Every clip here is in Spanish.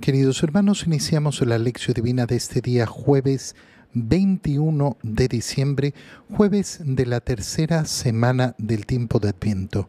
Queridos hermanos, iniciamos la lección divina de este día jueves 21 de diciembre, jueves de la tercera semana del tiempo de Adviento.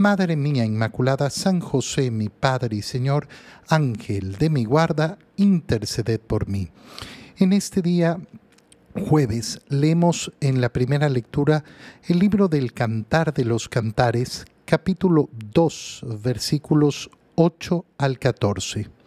Madre mía Inmaculada, San José, mi Padre y Señor, Ángel de mi guarda, interceded por mí. En este día jueves leemos en la primera lectura el libro del Cantar de los Cantares, capítulo 2, versículos 8 al 14.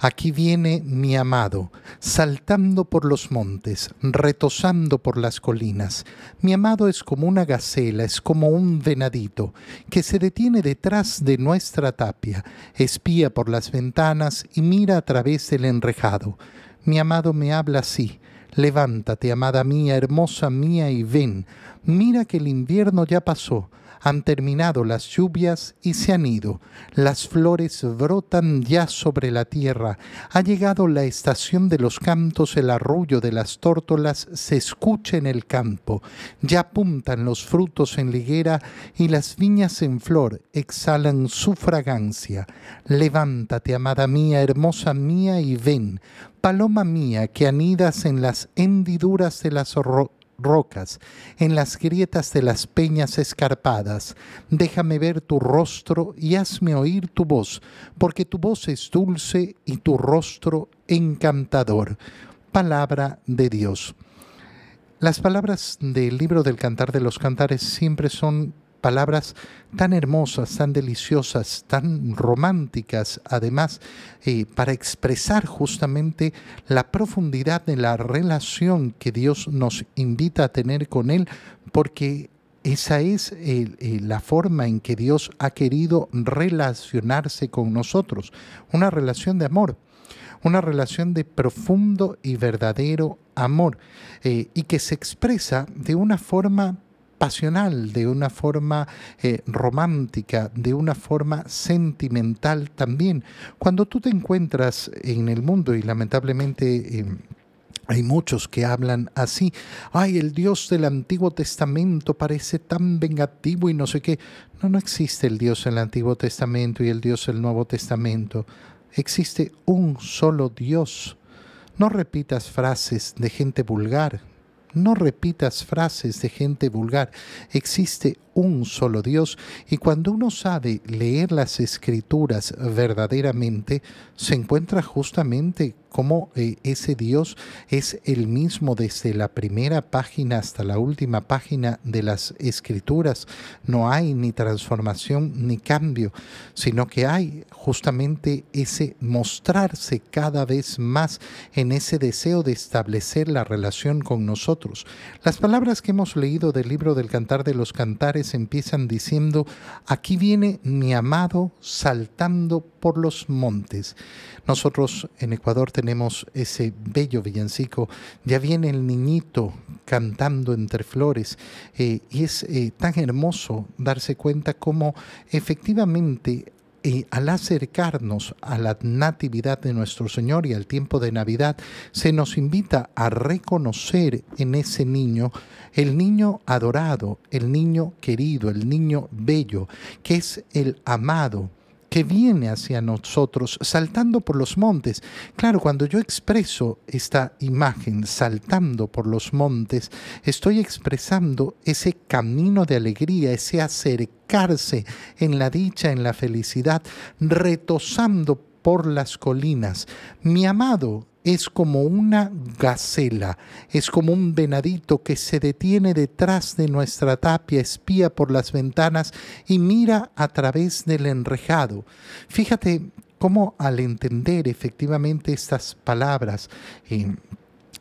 Aquí viene mi amado, saltando por los montes, retosando por las colinas. Mi amado es como una gacela, es como un venadito, que se detiene detrás de nuestra tapia, espía por las ventanas y mira a través del enrejado. Mi amado me habla así. Levántate, amada mía, hermosa mía, y ven. Mira que el invierno ya pasó han terminado las lluvias y se han ido. Las flores brotan ya sobre la tierra. Ha llegado la estación de los cantos, el arrullo de las tórtolas se escucha en el campo. Ya apuntan los frutos en liguera y las viñas en flor exhalan su fragancia. Levántate, amada mía, hermosa mía, y ven. Paloma mía que anidas en las hendiduras de las rocas, en las grietas de las peñas escarpadas. Déjame ver tu rostro y hazme oír tu voz, porque tu voz es dulce y tu rostro encantador. Palabra de Dios. Las palabras del libro del Cantar de los Cantares siempre son palabras tan hermosas, tan deliciosas, tan románticas, además, eh, para expresar justamente la profundidad de la relación que Dios nos invita a tener con Él, porque esa es eh, eh, la forma en que Dios ha querido relacionarse con nosotros, una relación de amor una relación de profundo y verdadero amor y que se expresa de una forma pasional, de una forma eh, romántica, de una forma sentimental también. Cuando tú te encuentras en el mundo y lamentablemente... Em, hay muchos que hablan así, ay, el Dios del Antiguo Testamento parece tan vengativo y no sé qué. No, no existe el Dios del Antiguo Testamento y el Dios del Nuevo Testamento. Existe un solo Dios. No repitas frases de gente vulgar, no repitas frases de gente vulgar. Existe un solo Dios y cuando uno sabe leer las escrituras verdaderamente, se encuentra justamente cómo eh, ese Dios es el mismo desde la primera página hasta la última página de las escrituras. No hay ni transformación ni cambio, sino que hay justamente ese mostrarse cada vez más en ese deseo de establecer la relación con nosotros. Las palabras que hemos leído del libro del Cantar de los Cantares empiezan diciendo, aquí viene mi amado saltando por los montes. Nosotros en Ecuador tenemos ese bello villancico, ya viene el niñito cantando entre flores eh, y es eh, tan hermoso darse cuenta cómo efectivamente eh, al acercarnos a la natividad de nuestro Señor y al tiempo de Navidad, se nos invita a reconocer en ese niño el niño adorado, el niño querido, el niño bello, que es el amado que viene hacia nosotros saltando por los montes. Claro, cuando yo expreso esta imagen saltando por los montes, estoy expresando ese camino de alegría, ese acercarse en la dicha, en la felicidad, retosando por las colinas. Mi amado es como una gacela, es como un venadito que se detiene detrás de nuestra tapia, espía por las ventanas y mira a través del enrejado. Fíjate cómo al entender efectivamente estas palabras, en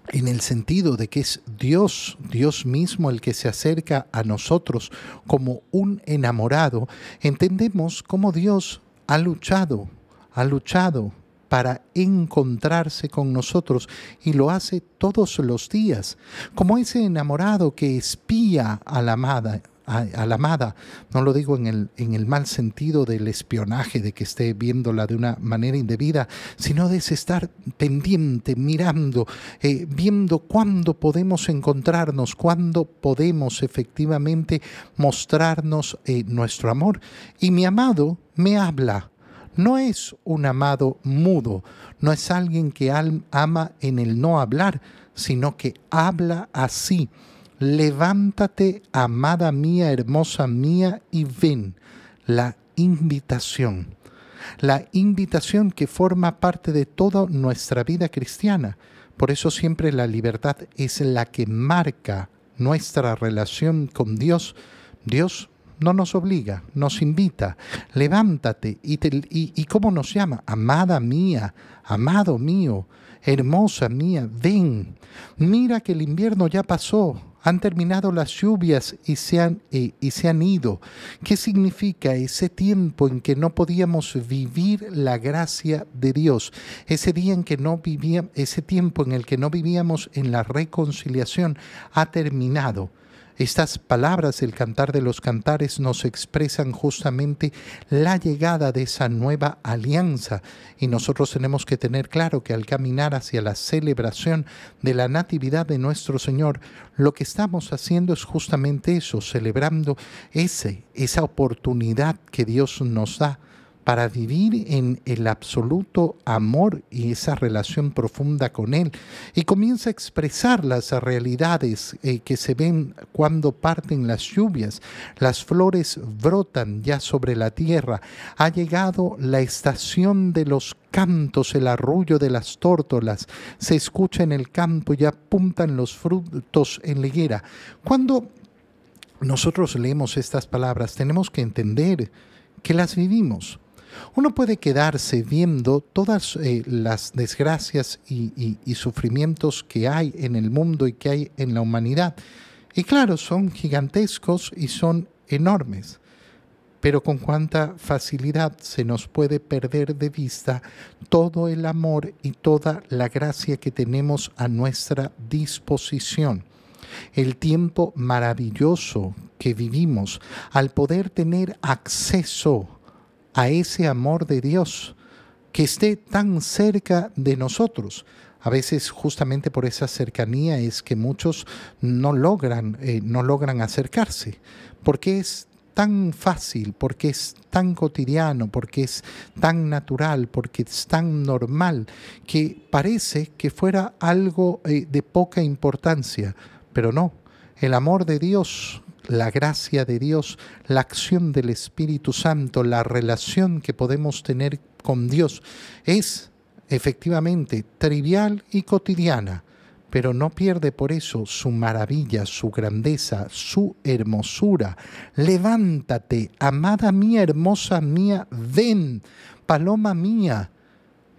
el sentido de que es Dios, Dios mismo el que se acerca a nosotros como un enamorado, entendemos cómo Dios ha luchado, ha luchado para encontrarse con nosotros y lo hace todos los días, como ese enamorado que espía a la amada a, la amada. No lo digo en el, en el mal sentido del espionaje, de que esté viéndola de una manera indebida, sino de estar pendiente, mirando, eh, viendo cuándo podemos encontrarnos, cuándo podemos efectivamente mostrarnos eh, nuestro amor. Y mi amado me habla. No es un amado mudo, no es alguien que ama en el no hablar, sino que habla así levántate, amada mía, hermosa mía, y ven la invitación. La invitación que forma parte de toda nuestra vida cristiana. Por eso siempre la libertad es la que marca nuestra relación con Dios. Dios no nos obliga, nos invita, levántate. ¿Y, y, cómo nos llama? Amada mía, amado mío, hermosa mía, ven. Mira que el invierno ya pasó, han terminado las lluvias y se han, eh, y se han ido. ¿Qué significa ese tiempo en que no podíamos vivir la gracia de Dios? Ese día en que no vivíamos, ese tiempo en el que no vivíamos en la reconciliación ha terminado. Estas palabras del cantar de los cantares nos expresan justamente la llegada de esa nueva alianza. Y nosotros tenemos que tener claro que al caminar hacia la celebración de la natividad de nuestro Señor, lo que estamos haciendo es justamente eso, celebrando ese, esa oportunidad que Dios nos da para vivir en el absoluto amor y esa relación profunda con Él. Y comienza a expresar las realidades eh, que se ven cuando parten las lluvias. Las flores brotan ya sobre la tierra. Ha llegado la estación de los cantos, el arrullo de las tórtolas. Se escucha en el campo y apuntan los frutos en la higuera. Cuando nosotros leemos estas palabras, tenemos que entender que las vivimos uno puede quedarse viendo todas eh, las desgracias y, y sufrimientos que hay en el mundo y que hay en la humanidad. Y claro, son gigantescos y son enormes pero con cuánta facilidad se nos puede perder de vista todo el amor y toda la gracia que tenemos a nuestra disposición. El tiempo maravilloso que vivimos al poder tener acceso a ese amor de Dios que esté tan cerca de nosotros. A veces justamente por esa cercanía es que muchos no logran, eh, no logran acercarse, porque es tan fácil, porque es tan cotidiano, porque es tan natural, porque es tan normal, que parece que fuera algo eh, de poca importancia, pero no. El amor de Dios la gracia de Dios, la acción del Espíritu Santo, la relación que podemos tener con Dios es efectivamente trivial y cotidiana, pero no pierde por eso su maravilla, su grandeza, su hermosura. Levántate, amada mía, hermosa mía, ven, paloma mía.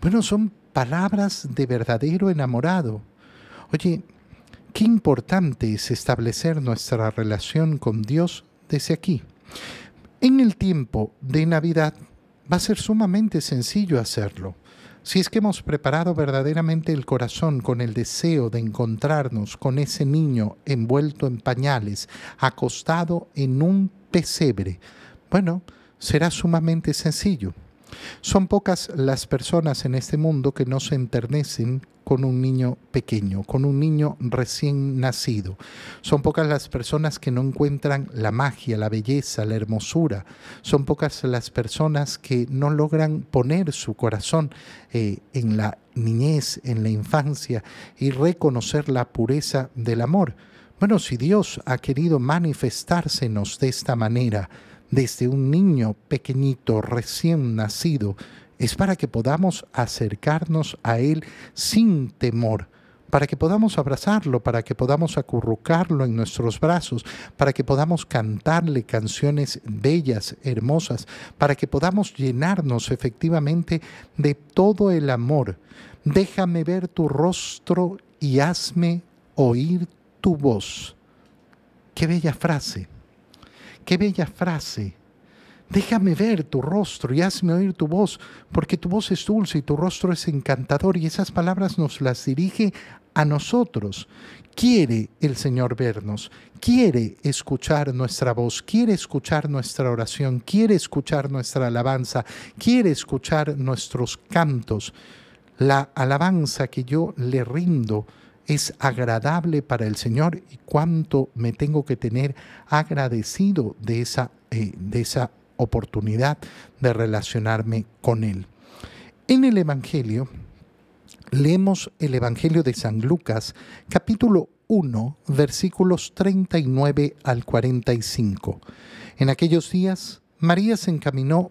Bueno, son palabras de verdadero enamorado. Oye, Qué importante es establecer nuestra relación con Dios desde aquí. En el tiempo de Navidad va a ser sumamente sencillo hacerlo. Si es que hemos preparado verdaderamente el corazón con el deseo de encontrarnos con ese niño envuelto en pañales, acostado en un pesebre, bueno, será sumamente sencillo. Son pocas las personas en este mundo que no se enternecen con un niño pequeño, con un niño recién nacido. Son pocas las personas que no encuentran la magia, la belleza, la hermosura. Son pocas las personas que no logran poner su corazón eh, en la niñez, en la infancia y reconocer la pureza del amor. Bueno, si Dios ha querido manifestársenos de esta manera, desde un niño pequeñito recién nacido, es para que podamos acercarnos a Él sin temor, para que podamos abrazarlo, para que podamos acurrucarlo en nuestros brazos, para que podamos cantarle canciones bellas, hermosas, para que podamos llenarnos efectivamente de todo el amor. Déjame ver tu rostro y hazme oír tu voz. Qué bella frase, qué bella frase Déjame ver tu rostro y hazme oír tu voz, porque tu voz es dulce y tu rostro es encantador y esas palabras nos las dirige a nosotros. Quiere el Señor vernos, quiere escuchar nuestra voz, quiere escuchar nuestra oración, quiere escuchar nuestra alabanza, quiere escuchar nuestros cantos. La alabanza que yo le rindo es agradable para el Señor y cuánto me tengo que tener agradecido de esa, eh, de esa oportunidad de relacionarme con Él. En el Evangelio, leemos el Evangelio de San Lucas, capítulo 1, versículos 39 al 45. En aquellos días, María se encaminó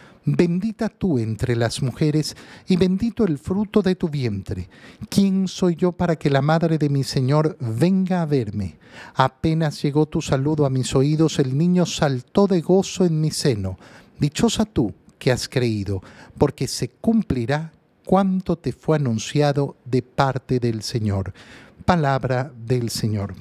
Bendita tú entre las mujeres y bendito el fruto de tu vientre. ¿Quién soy yo para que la madre de mi Señor venga a verme? Apenas llegó tu saludo a mis oídos, el niño saltó de gozo en mi seno. Dichosa tú que has creído, porque se cumplirá cuanto te fue anunciado de parte del Señor. Palabra del Señor.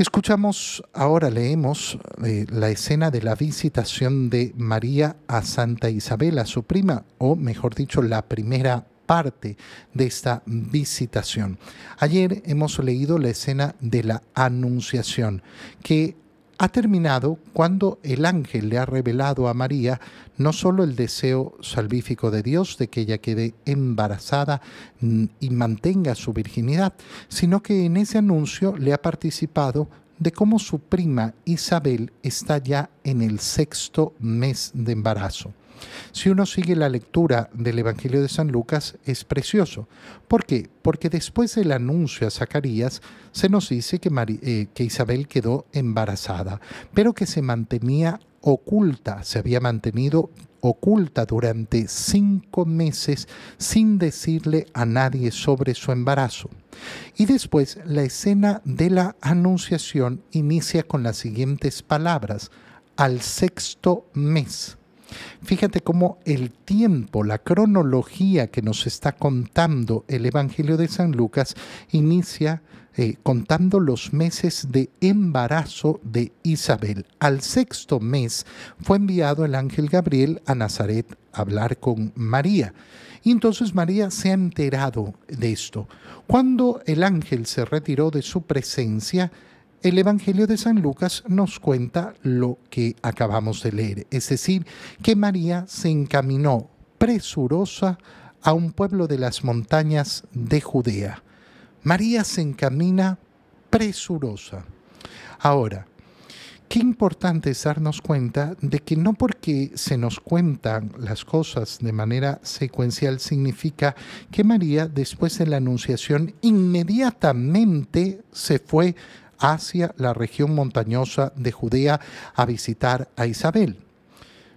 Escuchamos, ahora leemos eh, la escena de la visitación de María a Santa Isabel, a su prima, o mejor dicho, la primera parte de esta visitación. Ayer hemos leído la escena de la Anunciación, que ha terminado cuando el ángel le ha revelado a María no solo el deseo salvífico de Dios de que ella quede embarazada mm, y mantenga su virginidad, sino que en ese anuncio le ha participado de cómo su prima Isabel está ya en el sexto mes de embarazo. Si uno sigue la lectura del Evangelio de San Lucas, es precioso. ¿Por qué? Porque después del anuncio a Zacarías, se nos dice que, eh, que Isabel quedó embarazada, pero que se mantenía oculta, se había mantenido oculta durante cinco meses sin decirle a nadie sobre su embarazo. Y después la escena de la anunciación inicia con las siguientes palabras, al sexto mes. Fíjate cómo el tiempo, la cronología que nos está contando el Evangelio de San Lucas inicia eh, contando los meses de embarazo de Isabel. Al sexto mes fue enviado el ángel Gabriel a Nazaret a hablar con María. Y entonces María se ha enterado de esto. Cuando el ángel se retiró de su presencia, el Evangelio de San Lucas nos cuenta lo que acabamos de leer, es decir, que María se encaminó presurosa a un pueblo de las montañas de Judea. María se encamina presurosa. Ahora, qué importante es darnos cuenta de que no porque se nos cuentan las cosas de manera secuencial significa que María, después de la Anunciación, inmediatamente se fue hacia la región montañosa de Judea a visitar a Isabel.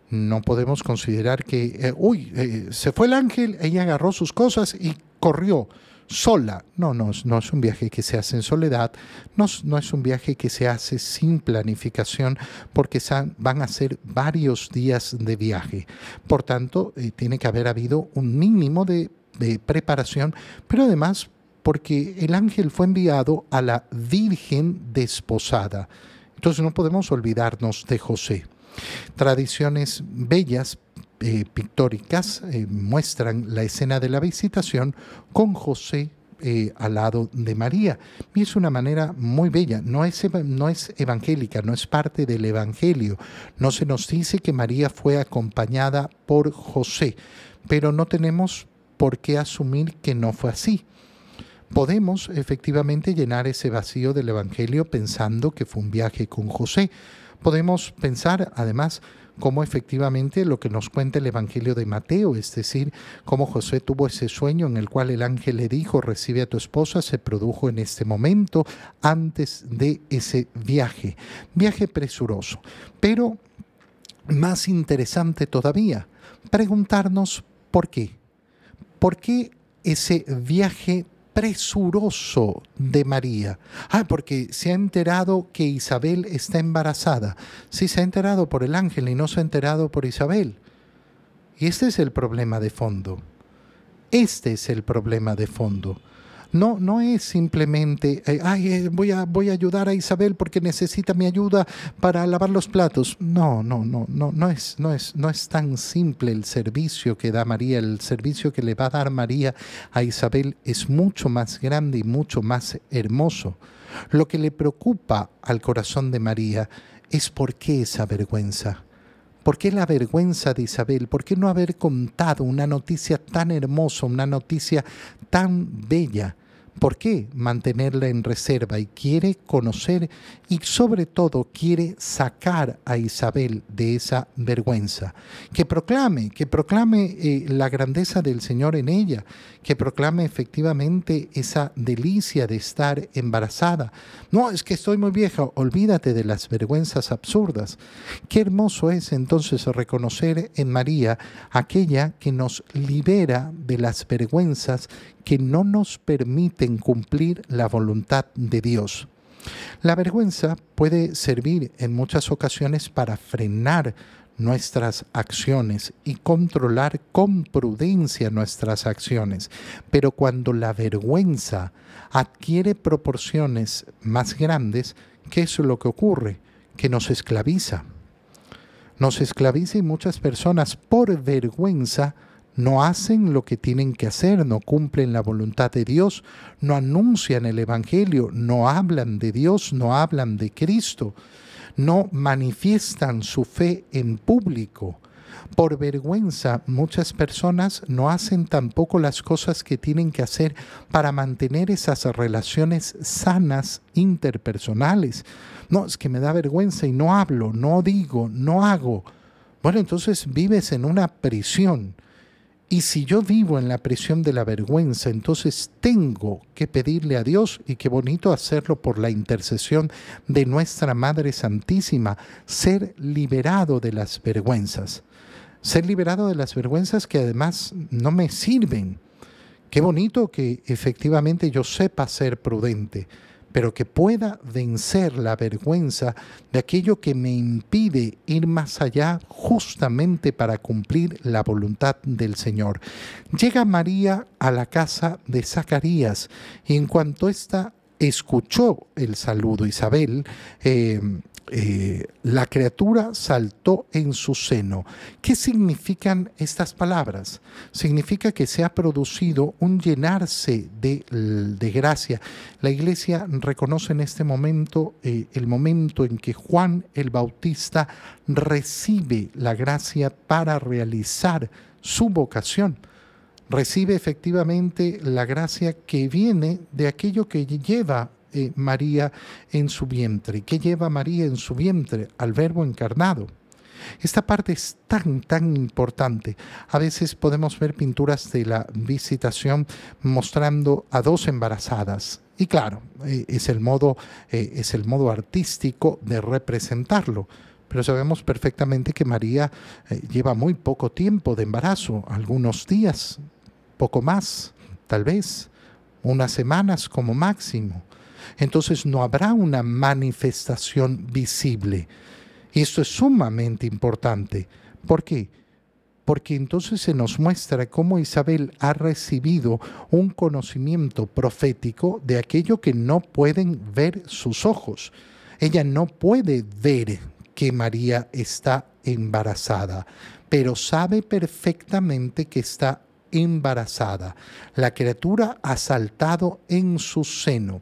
No podemos considerar que, eh, uy, eh, se fue el ángel, ella agarró sus cosas y corrió sola. No, no, no es un viaje que se hace en soledad, no, no es un viaje que se hace sin planificación, porque van a ser varios días de viaje. Por tanto, eh, tiene que haber habido un mínimo de, de preparación, pero además porque el ángel fue enviado a la Virgen desposada. Entonces no podemos olvidarnos de José. Tradiciones bellas, eh, pictóricas, eh, muestran la escena de la visitación con José eh, al lado de María. Y es una manera muy bella, no es, no es evangélica, no es parte del Evangelio. No se nos dice que María fue acompañada por José, pero no tenemos por qué asumir que no fue así podemos efectivamente llenar ese vacío del Evangelio pensando que fue un viaje con José. Podemos pensar, además, cómo efectivamente lo que nos cuenta el Evangelio de Mateo, es decir, cómo José tuvo ese sueño en el cual el ángel le dijo, recibe a tu esposa, se produjo en este momento, antes de ese viaje, viaje presuroso. Pero más interesante todavía, preguntarnos por qué. ¿Por qué ese viaje presuroso de María. Ah, porque se ha enterado que Isabel está embarazada. Sí, se ha enterado por el ángel y no se ha enterado por Isabel. Y este es el problema de fondo. Este es el problema de fondo. No, no es simplemente, eh, ay, eh, voy, a, voy a ayudar a Isabel porque necesita mi ayuda para lavar los platos. No, no, no, no, no es, no es, no es tan simple el servicio que da María. El servicio que le va a dar María a Isabel es mucho más grande y mucho más hermoso. Lo que le preocupa al corazón de María es por qué esa vergüenza. ¿Por qué la vergüenza de Isabel? ¿Por qué no haber contado una noticia tan hermosa, una noticia tan bella? ¿Por qué mantenerla en reserva? Y quiere conocer y sobre todo quiere sacar a Isabel de esa vergüenza. Que proclame, que proclame eh, la grandeza del Señor en ella, que proclame efectivamente esa delicia de estar embarazada. No, es que estoy muy vieja, olvídate de las vergüenzas absurdas. Qué hermoso es entonces reconocer en María aquella que nos libera de las vergüenzas que no nos permiten cumplir la voluntad de Dios. La vergüenza puede servir en muchas ocasiones para frenar nuestras acciones y controlar con prudencia nuestras acciones. Pero cuando la vergüenza adquiere proporciones más grandes, ¿qué es lo que ocurre? Que nos esclaviza. Nos esclaviza y muchas personas por vergüenza no hacen lo que tienen que hacer, no cumplen la voluntad de Dios, no anuncian el Evangelio, no hablan de Dios, no hablan de Cristo, no manifiestan su fe en público. Por vergüenza, muchas personas no hacen tampoco las cosas que tienen que hacer para mantener esas relaciones sanas interpersonales. No, es que me da vergüenza y no hablo, no digo, no hago. Bueno, entonces vives en una prisión y si yo vivo en la prisión de la vergüenza, entonces tengo que pedirle a Dios, y qué bonito hacerlo por la intercesión de nuestra Madre Santísima, ser liberado de las vergüenzas. Ser liberado de las vergüenzas que además no me sirven. Qué bonito que efectivamente yo sepa ser prudente pero que pueda vencer la vergüenza de aquello que me impide ir más allá justamente para cumplir la voluntad del Señor. Llega María a la casa de Zacarías y en cuanto ésta escuchó el saludo, Isabel, eh, eh, la criatura saltó en su seno. ¿Qué significan estas palabras? Significa que se ha producido un llenarse de, gracia. La iglesia reconoce en este momento eh, el momento en que Juan el Bautista recibe la gracia para realizar su vocación recibe efectivamente la gracia que viene de aquello que lleva eh, María en su vientre. ¿Qué lleva María en su vientre? Al verbo encarnado. Esta parte es tan, tan importante. A veces podemos ver pinturas de la visitación mostrando a dos embarazadas. Y claro, eh, es, el modo, eh, es el modo artístico de representarlo. Pero sabemos perfectamente que María lleva muy poco tiempo de embarazo, algunos días, poco más, tal vez, unas semanas como máximo entonces no habrá una manifestación visible. Y esto es sumamente importante. ¿Por qué? Porque entonces se nos muestra cómo Isabel ha recibido un conocimiento profético de aquello que no pueden ver sus ojos. Ella no puede ver que María está embarazada, pero sabe perfectamente que está embarazada. La criatura ha saltado en su seno.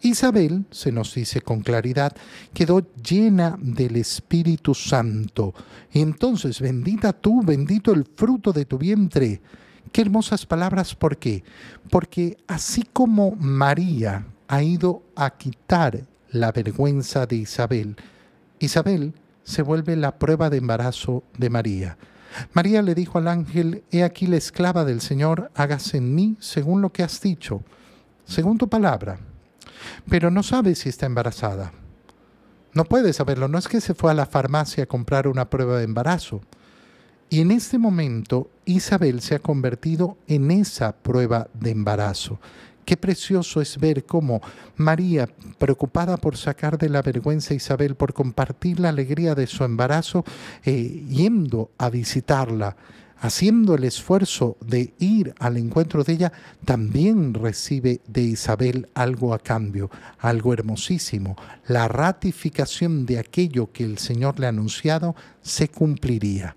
Isabel, se nos dice con claridad, quedó llena del Espíritu Santo. entonces, bendita tú, bendito el fruto de tu vientre. Qué hermosas palabras, ¿por qué? Porque así como María ha ido a quitar la vergüenza de Isabel, Isabel se vuelve la prueba de embarazo de María. María le dijo al ángel, He aquí la esclava del Señor, hágase en mí según lo que has dicho, según tu palabra pero no sabe si está embarazada. No puede saberlo, no es que se fue a la farmacia a comprar una prueba de embarazo. Y en este momento Isabel se ha convertido en esa prueba de embarazo. Qué precioso es ver cómo María, preocupada por sacar de la vergüenza a Isabel, por compartir la alegría de su embarazo, eh, yendo a visitarla, haciendo el esfuerzo de ir al encuentro de ella, también recibe de Isabel algo a cambio, algo hermosísimo. La ratificación de aquello que el Señor le ha anunciado se cumpliría.